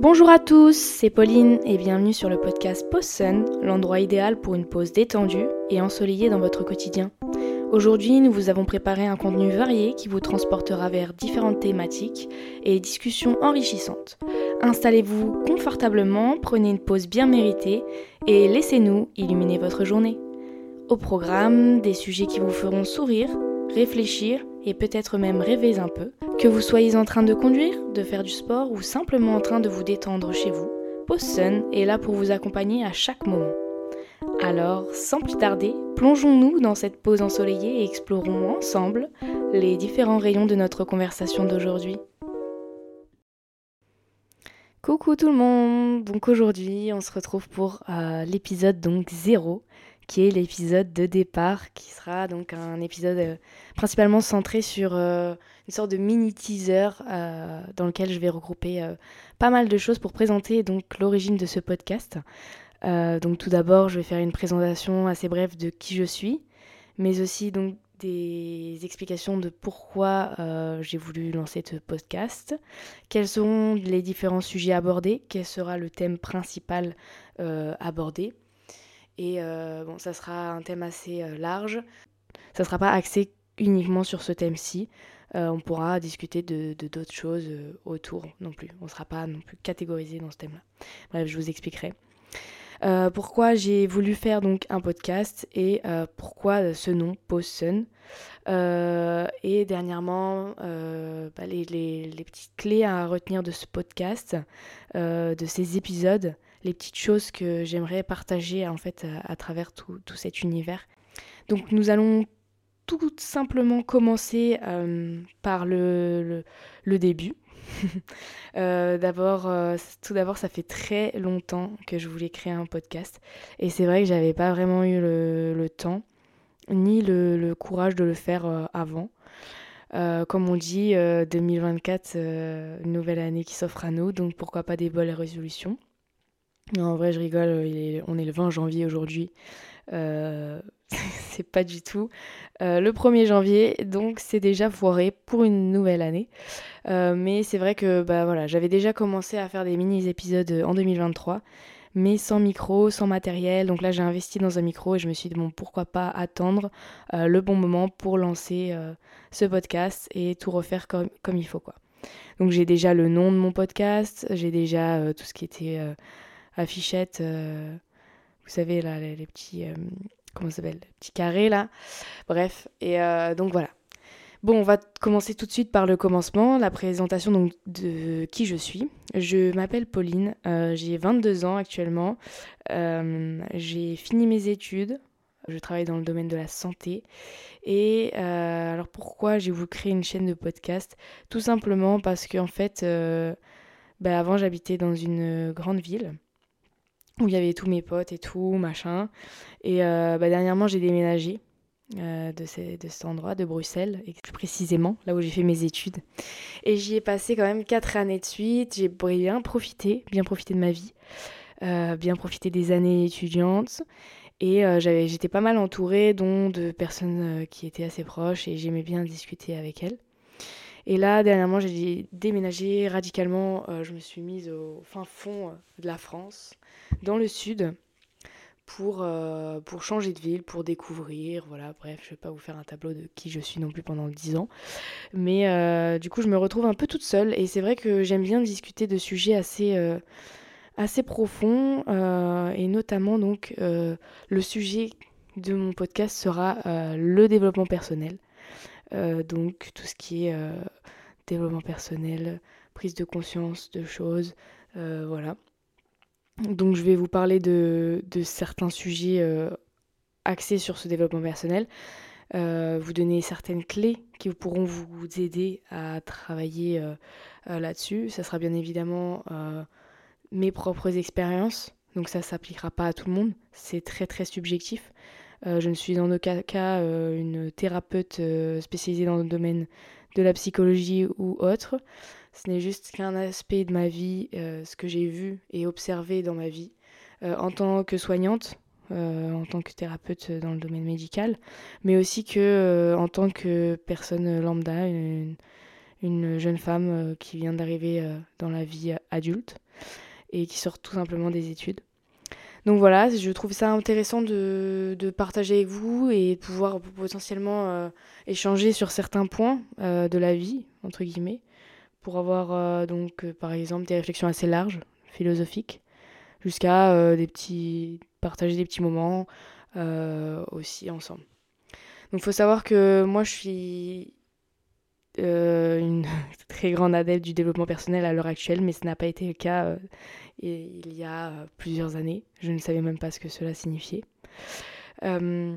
Bonjour à tous, c'est Pauline et bienvenue sur le podcast Pause l'endroit idéal pour une pause détendue et ensoleillée dans votre quotidien. Aujourd'hui, nous vous avons préparé un contenu varié qui vous transportera vers différentes thématiques et discussions enrichissantes. Installez-vous confortablement, prenez une pause bien méritée et laissez-nous illuminer votre journée. Au programme, des sujets qui vous feront sourire, réfléchir et peut-être même rêver un peu. Que vous soyez en train de conduire, de faire du sport ou simplement en train de vous détendre chez vous, Pause Sun est là pour vous accompagner à chaque moment. Alors, sans plus tarder, plongeons-nous dans cette pause ensoleillée et explorons ensemble les différents rayons de notre conversation d'aujourd'hui. Coucou tout le monde Donc aujourd'hui, on se retrouve pour euh, l'épisode donc 0 qui est l'épisode de départ, qui sera donc un épisode euh, principalement centré sur euh, une sorte de mini teaser euh, dans lequel je vais regrouper pas mal de choses pour présenter donc l'origine de ce podcast. donc tout d'abord, je vais faire une présentation assez brève de qui je suis, mais aussi donc des explications de pourquoi j'ai voulu lancer ce podcast, quels sont les différents sujets abordés, quel sera le thème principal abordé et euh, bon, ça sera un thème assez euh, large. Ça ne sera pas axé uniquement sur ce thème-ci. Euh, on pourra discuter de d'autres choses autour non plus. On ne sera pas non plus catégorisé dans ce thème-là. Bref, je vous expliquerai. pourquoi j'ai voulu faire donc un podcast et pourquoi ce nom Pause Sun. et dernièrement, bah, les, les, les, petites clés à retenir de ce podcast, de ces épisodes les petites choses que j'aimerais partager en fait à, travers tout, cet univers. Donc nous allons tout simplement commencer euh, par le, début. Euh, euh, tout d'abord, ça fait très longtemps que je voulais créer un podcast et c'est vrai que j'avais pas vraiment eu le, temps ni le, courage de le faire avant. comme on dit, 2024, une nouvelle année qui s'offre à nous, donc pourquoi pas des bonnes résolutions. En vrai, je rigole, on est le 20 janvier aujourd'hui. Euh, c'est pas du tout euh, le 1er janvier, donc c'est déjà foiré pour une nouvelle année. Euh, mais c'est vrai que bah, voilà, j'avais déjà commencé à faire des mini-épisodes en 2023, mais sans micro, sans matériel. Donc là, j'ai investi dans un micro et je me suis dit, bon, pourquoi pas attendre le bon moment pour lancer ce podcast et tout refaire comme, comme il faut. quoi. Donc j'ai déjà le nom de mon podcast, j'ai déjà tout ce qui était affichette, euh, vous savez, là, les, petits, euh, comment s'appelle, petits carrés, là. Bref, et euh, donc voilà. Bon, on va commencer tout de suite par le commencement, la présentation donc de qui je suis. Je m'appelle Pauline, j'ai 22 ans actuellement, j'ai fini mes études, je travaille dans le domaine de la santé. Et alors pourquoi j'ai voulu créer une chaîne de podcast? Tout simplement parce qu'en fait, ben, avant j'habitais dans une grande ville où il y avait tous mes potes et tout, machin. Et euh, bah, dernièrement, j'ai déménagé euh, de, de, cet endroit, de Bruxelles, et plus précisément, là où j'ai fait mes études. Et j'y ai passé quand même quatre années de suite. J'ai bien profité, bien profité de ma vie, euh, bien profité des années étudiantes. Et j'étais pas mal entourée, dont de personnes qui étaient assez proches, et j'aimais bien discuter avec elles. Et là, dernièrement, j'ai déménagé radicalement. je me suis mise au fin fond de la France dans le sud pour, euh, pour changer de ville, pour découvrir. Voilà, bref, je vais pas vous faire un tableau de qui je suis non plus pendant 10 ans. Mais euh, du coup, je me retrouve un peu toute seule et c'est vrai que j'aime bien discuter de sujets assez, euh, assez profonds et notamment donc le sujet de mon podcast sera le développement personnel. Donc tout ce qui est développement personnel, prise de conscience de choses, voilà. Donc je vais vous parler de, certains sujets euh, axés sur ce développement personnel, euh, vous donner certaines clés qui pourront vous aider à travailler euh, là-dessus. Ça sera bien évidemment mes propres expériences, donc ça ne s'appliquera pas à tout le monde, c'est très très subjectif. Je ne suis en aucun cas une thérapeute spécialisée dans le domaine de la psychologie ou autre. Ce n'est juste qu'un aspect de ma vie, euh, ce que j'ai vu et observé dans ma vie euh, en tant que soignante, euh, en tant que thérapeute dans le domaine médical, mais aussi que en tant que personne lambda, une jeune femme qui vient d'arriver dans la vie adulte et qui sort tout simplement des études. Donc voilà, je trouve ça intéressant de, partager avec vous et de pouvoir potentiellement euh, échanger sur certains points euh, de la vie, entre guillemets, pour avoir euh, donc par exemple des réflexions assez larges, philosophiques, jusqu'à des petits partager des petits moments aussi ensemble. Donc il faut savoir que moi je suis une très grande adepte du développement personnel à l'heure actuelle, mais ce n'a pas été le cas il y a euh, plusieurs années. Je ne savais même pas ce que cela signifiait. Euh,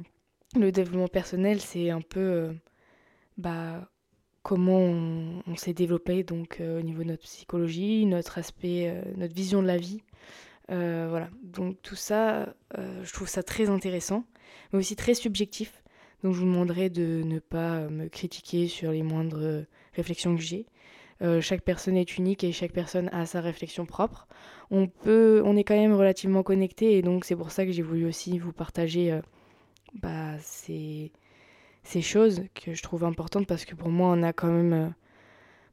le développement personnel, c'est un peu euh, bah, comment on, s'est développé donc au niveau de notre psychologie, notre aspect, notre vision de la vie. voilà, donc tout ça, je trouve ça très intéressant, mais aussi très subjectif. Donc je vous demanderai de ne pas me critiquer sur les moindres réflexions que j'ai. Euh, chaque personne est unique et chaque personne a sa réflexion propre. On peut, on est quand même relativement connecté et donc c'est pour ça que j'ai voulu aussi vous partager euh, bah, ces, choses que je trouve importantes parce que pour moi on a quand même euh,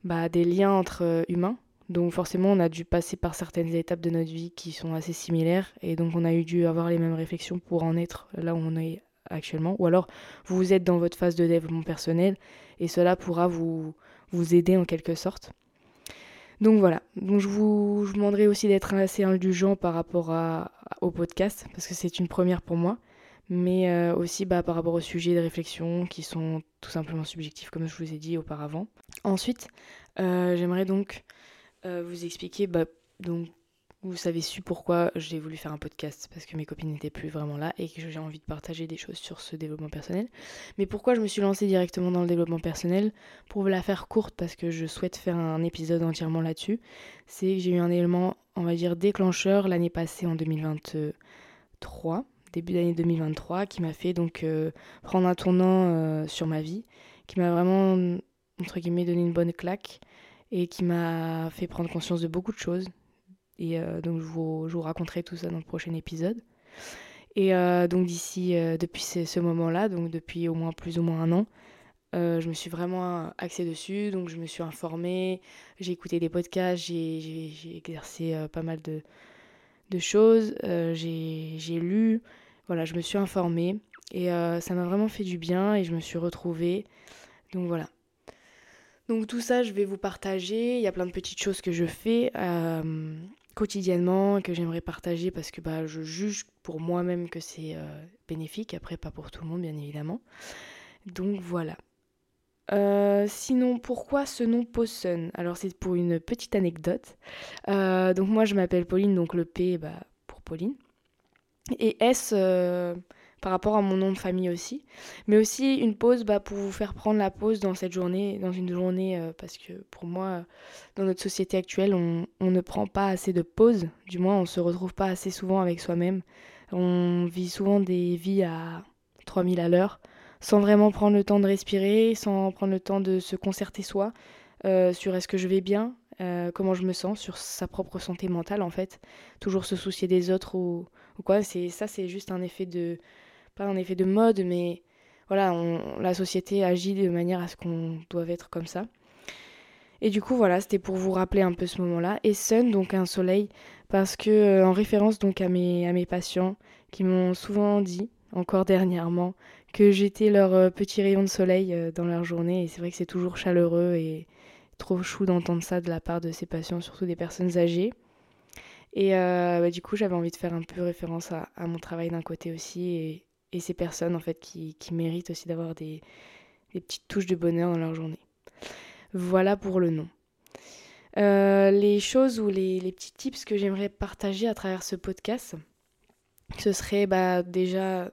bah, des liens entre humains. Donc forcément on a dû passer par certaines étapes de notre vie qui sont assez similaires et donc on a eu dû avoir les mêmes réflexions pour en être là où on est actuellement. Ou alors vous êtes dans votre phase de développement personnel et cela pourra vous vous aider en quelque sorte. Donc voilà, donc je vous, je demanderai aussi d'être assez indulgent par rapport à, au podcast, parce que c'est une première pour moi, mais euh, aussi bah, par rapport aux sujets de réflexion qui sont tout simplement subjectifs, comme je vous ai dit auparavant. Ensuite, euh, j'aimerais donc euh, vous expliquer bah, donc, vous savez su pourquoi j'ai voulu faire un podcast parce que mes copines n'étaient plus vraiment là et que j'ai envie de partager des choses sur ce développement personnel. Mais pourquoi je me suis lancée directement dans le développement personnel Pour la faire courte parce que je souhaite faire un épisode entièrement là-dessus. C'est que j'ai eu un élément, on va dire, déclencheur l'année passée en 2023, début d'année 2023, qui m'a fait donc euh, prendre un tournant euh, sur ma vie, qui m'a vraiment, entre guillemets, donné une bonne claque et qui m'a fait prendre conscience de beaucoup de choses et euh, donc je vous, raconterai tout ça dans le prochain épisode. Et euh, donc d'ici, euh, depuis ce, moment-là, donc depuis au moins plus ou moins un an, je me suis vraiment axée dessus. Donc je me suis informée, j'ai écouté des podcasts, j'ai exercé pas mal de choses, j'ai lu, voilà, je me suis informée. Et ça m'a vraiment fait du bien et je me suis retrouvée. Donc voilà. Donc tout ça, je vais vous partager. Il y a plein de petites choses que je fais quotidiennement que j'aimerais partager parce que bah, je juge pour moi-même que c'est euh, bénéfique, après pas pour tout le monde bien évidemment. Donc voilà. Euh, sinon, pourquoi ce nom Poson Alors c'est pour une petite anecdote. Euh, donc moi je m'appelle Pauline, donc le P bah, pour Pauline. Et S, par rapport à mon nom de famille aussi. Mais aussi une pause bah, pour vous faire prendre la pause dans cette journée, dans une journée, euh, parce que pour moi, dans notre société actuelle, on, ne prend pas assez de pause, du moins on se retrouve pas assez souvent avec soi-même. On vit souvent des vies à 3000 à l'heure, sans vraiment prendre le temps de respirer, sans prendre le temps de se concerter soi, euh, sur est-ce que je vais bien, euh, comment je me sens, sur sa propre santé mentale en fait. Toujours se soucier des autres ou, quoi, ça c'est juste un effet de pas un effet de mode, mais voilà, la société agit de manière à ce qu'on doive être comme ça. Et du coup, voilà, c'était pour vous rappeler un peu ce moment-là. Et sun, donc un soleil, parce que euh, en référence donc à mes, patients qui m'ont souvent dit, encore dernièrement, que j'étais leur euh, petit rayon de soleil euh, dans leur journée. Et c'est vrai que c'est toujours chaleureux et trop chou d'entendre ça de la part de ces patients, surtout des personnes âgées. Et bah, du coup, j'avais envie de faire un peu référence à, mon travail d'un côté aussi et ces personnes en fait qui, méritent aussi d'avoir des, petites touches de bonheur dans leur journée. Voilà pour le nom. Euh, les choses ou les, petits tips que j'aimerais partager à travers ce podcast, ce serait bah, déjà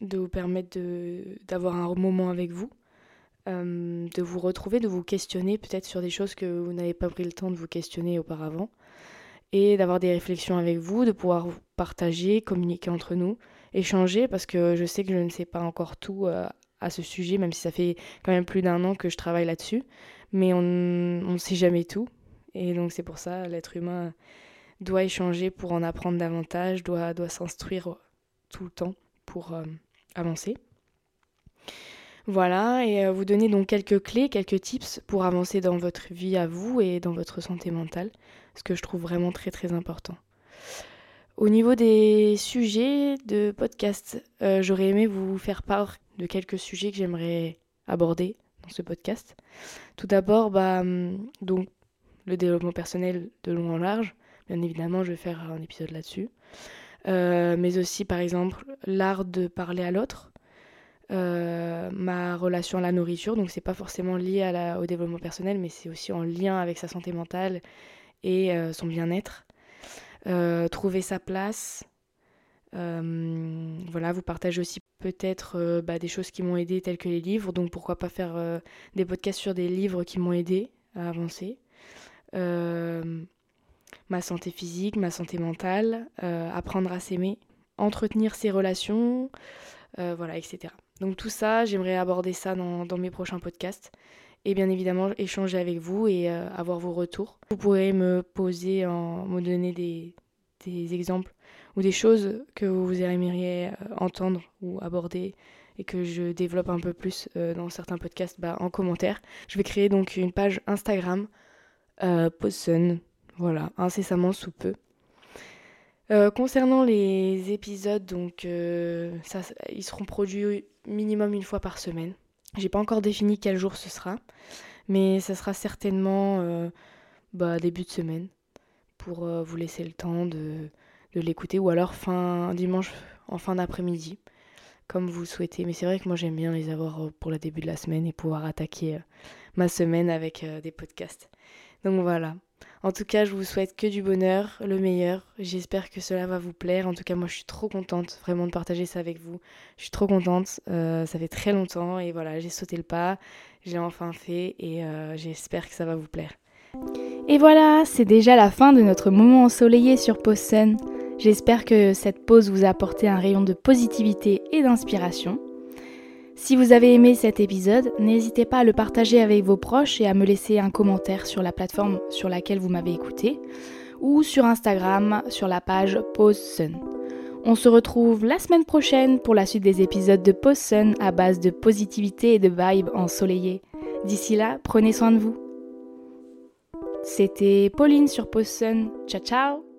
de vous permettre d'avoir un moment avec vous, euh, de vous retrouver, de vous questionner peut-être sur des choses que vous n'avez pas pris le temps de vous questionner auparavant, et d'avoir des réflexions avec vous, de pouvoir partager, communiquer entre nous, échanger parce que je sais que je ne sais pas encore tout euh, à ce sujet, même si ça fait quand même plus d'un an que je travaille là-dessus. Mais on ne sait jamais tout. Et donc c'est pour ça, l'être humain doit échanger pour en apprendre davantage, doit, doit s'instruire tout le temps pour euh, avancer. Voilà, et vous donner donc quelques clés, quelques tips pour avancer dans votre vie à vous et dans votre santé mentale, ce que je trouve vraiment très très important. Au niveau des sujets de podcast, j'aurais aimé vous faire part de quelques sujets que j'aimerais aborder dans ce podcast. Tout d'abord, bah, hum, donc, le développement personnel de long en large. Bien évidemment, je vais faire un épisode là-dessus. Euh, mais aussi, par exemple, l'art de parler à l'autre. Euh, ma relation à la nourriture, donc c'est pas forcément lié au développement personnel, mais c'est aussi en lien avec sa santé mentale et euh, son bien-être. trouver sa place, voilà, vous partagez aussi peut-être bah, des choses qui m'ont aidé, telles que les livres. Donc pourquoi pas faire des podcasts sur des livres qui m'ont aidé à avancer. ma santé physique, ma santé mentale, apprendre à s'aimer, entretenir ses relations, voilà, etc. Donc tout ça, j'aimerais aborder ça dans, dans, mes prochains podcasts. Et bien évidemment, échanger avec vous et avoir vos retours. Vous pourrez me poser, en, me donner des, des exemples ou des choses que vous aimeriez euh, entendre ou aborder et que je développe un peu plus euh, dans certains podcasts bah, en commentaire. Je vais créer donc une page Instagram euh, voilà, incessamment sous peu. Euh, concernant les épisodes, donc ça, ils seront produits minimum une fois par semaine. J'ai pas encore défini quel jour ce sera, mais ça sera certainement bah, début de semaine pour vous laisser le temps de, de l'écouter ou alors fin dimanche en fin d'après-midi comme vous souhaitez. Mais c'est vrai que moi j'aime bien les avoir euh, pour le début de la semaine et pouvoir attaquer euh, ma semaine avec euh, des podcasts. Donc voilà. En tout cas, je vous souhaite que du bonheur, le meilleur. J'espère que cela va vous plaire. En tout cas, moi je suis trop contente vraiment de partager ça avec vous. Je suis trop contente. ça fait très longtemps et voilà, j'ai sauté le pas. J'ai enfin fait et j'espère que ça va vous plaire. Et voilà, c'est déjà la fin de notre moment ensoleillé sur Posten. J'espère que cette pause vous a apporté un rayon de positivité et d'inspiration. Si vous avez aimé cet épisode, n'hésitez pas à le partager avec vos proches et à me laisser un commentaire sur la plateforme sur laquelle vous m'avez écouté ou sur Instagram sur la page Pause Sun. On se retrouve la semaine prochaine pour la suite des épisodes de Pause Sun à base de positivité et de vibes ensoleillées. D'ici là, prenez soin de vous. C'était Pauline sur Pause Sun. Ciao ciao